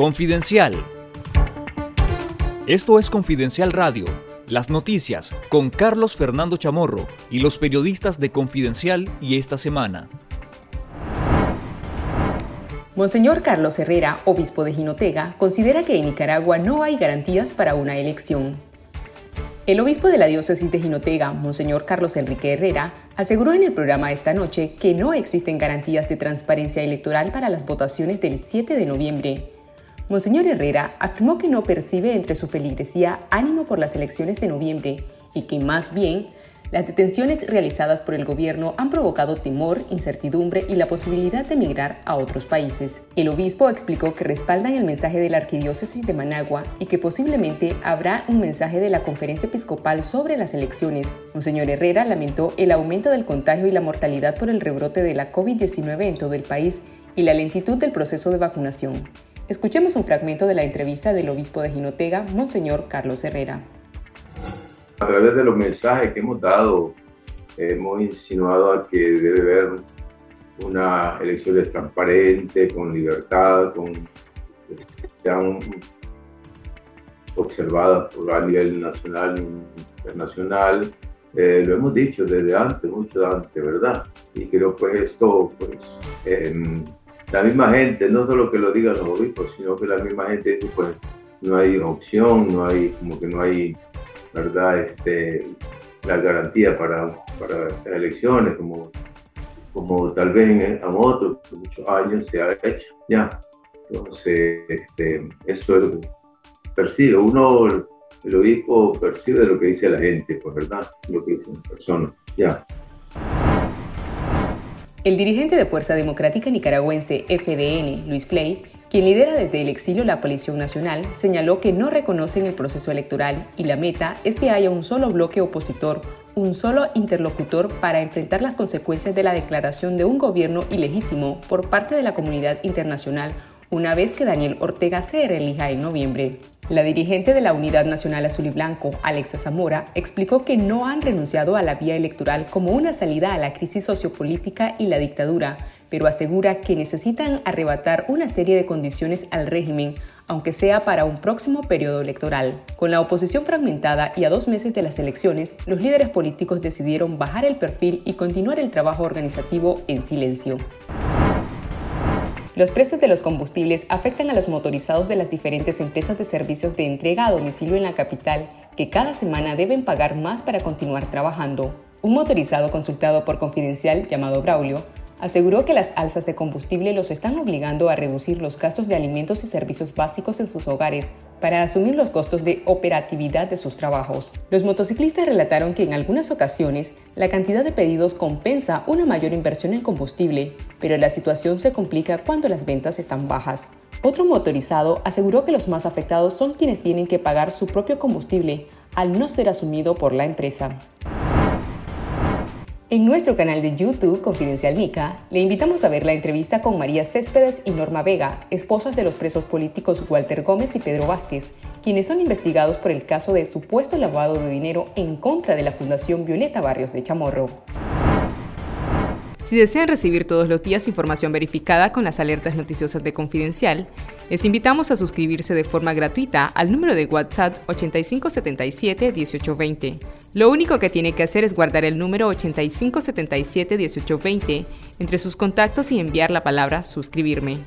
Confidencial. Esto es Confidencial Radio, las noticias con Carlos Fernando Chamorro y los periodistas de Confidencial y esta semana. Monseñor Carlos Herrera, obispo de Jinotega, considera que en Nicaragua no hay garantías para una elección. El obispo de la diócesis de Jinotega, Monseñor Carlos Enrique Herrera, aseguró en el programa esta noche que no existen garantías de transparencia electoral para las votaciones del 7 de noviembre Monseñor Herrera afirmó que no percibe entre su feligresía ánimo por las elecciones de noviembre y que más bien las detenciones realizadas por el gobierno han provocado temor, incertidumbre y la posibilidad de emigrar a otros países. El obispo explicó que respaldan el mensaje de la Arquidiócesis de Managua y que posiblemente habrá un mensaje de la Conferencia Episcopal sobre las elecciones. Monseñor Herrera lamentó el aumento del contagio y la mortalidad por el rebrote de la COVID-19 en todo el país y la lentitud del proceso de vacunación. Escuchemos un fragmento de la entrevista del obispo de Jinotega, Monseñor Carlos Herrera. A través de los mensajes que hemos dado, hemos insinuado a que debe haber una elección transparente, con libertad, con sean observadas por a nivel nacional e internacional. Eh, lo hemos dicho desde antes, mucho antes, ¿verdad? Y creo que esto pues, em, la misma gente, no solo que lo digan los obispos, sino que la misma gente pues no hay opción, no hay, como que no hay, ¿verdad? Este, la garantía para, para las elecciones, como, como tal vez en otros muchos años se ha hecho, ya. Entonces, este, eso es percibe. Uno, el obispo percibe lo que dice la gente, pues, ¿verdad? Lo que dicen las personas, ya. El dirigente de Fuerza Democrática Nicaragüense FDN, Luis Play, quien lidera desde el exilio la coalición nacional, señaló que no reconocen el proceso electoral y la meta es que haya un solo bloque opositor, un solo interlocutor para enfrentar las consecuencias de la declaración de un gobierno ilegítimo por parte de la comunidad internacional una vez que Daniel Ortega se reelija en noviembre. La dirigente de la Unidad Nacional Azul y Blanco, Alexa Zamora, explicó que no han renunciado a la vía electoral como una salida a la crisis sociopolítica y la dictadura, pero asegura que necesitan arrebatar una serie de condiciones al régimen, aunque sea para un próximo periodo electoral. Con la oposición fragmentada y a dos meses de las elecciones, los líderes políticos decidieron bajar el perfil y continuar el trabajo organizativo en silencio. Los precios de los combustibles afectan a los motorizados de las diferentes empresas de servicios de entrega a domicilio en la capital, que cada semana deben pagar más para continuar trabajando. Un motorizado consultado por Confidencial llamado Braulio aseguró que las alzas de combustible los están obligando a reducir los gastos de alimentos y servicios básicos en sus hogares para asumir los costos de operatividad de sus trabajos. Los motociclistas relataron que en algunas ocasiones la cantidad de pedidos compensa una mayor inversión en combustible, pero la situación se complica cuando las ventas están bajas. Otro motorizado aseguró que los más afectados son quienes tienen que pagar su propio combustible al no ser asumido por la empresa. En nuestro canal de YouTube Confidencial Nica, le invitamos a ver la entrevista con María Céspedes y Norma Vega, esposas de los presos políticos Walter Gómez y Pedro Vázquez, quienes son investigados por el caso de supuesto lavado de dinero en contra de la Fundación Violeta Barrios de Chamorro. Si desean recibir todos los días información verificada con las alertas noticiosas de Confidencial, les invitamos a suscribirse de forma gratuita al número de WhatsApp 8577-1820. Lo único que tiene que hacer es guardar el número 8577-1820 entre sus contactos y enviar la palabra suscribirme.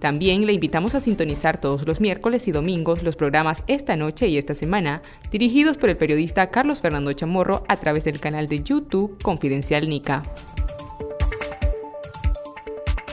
También le invitamos a sintonizar todos los miércoles y domingos los programas Esta Noche y Esta Semana, dirigidos por el periodista Carlos Fernando Chamorro a través del canal de YouTube Confidencial Nica.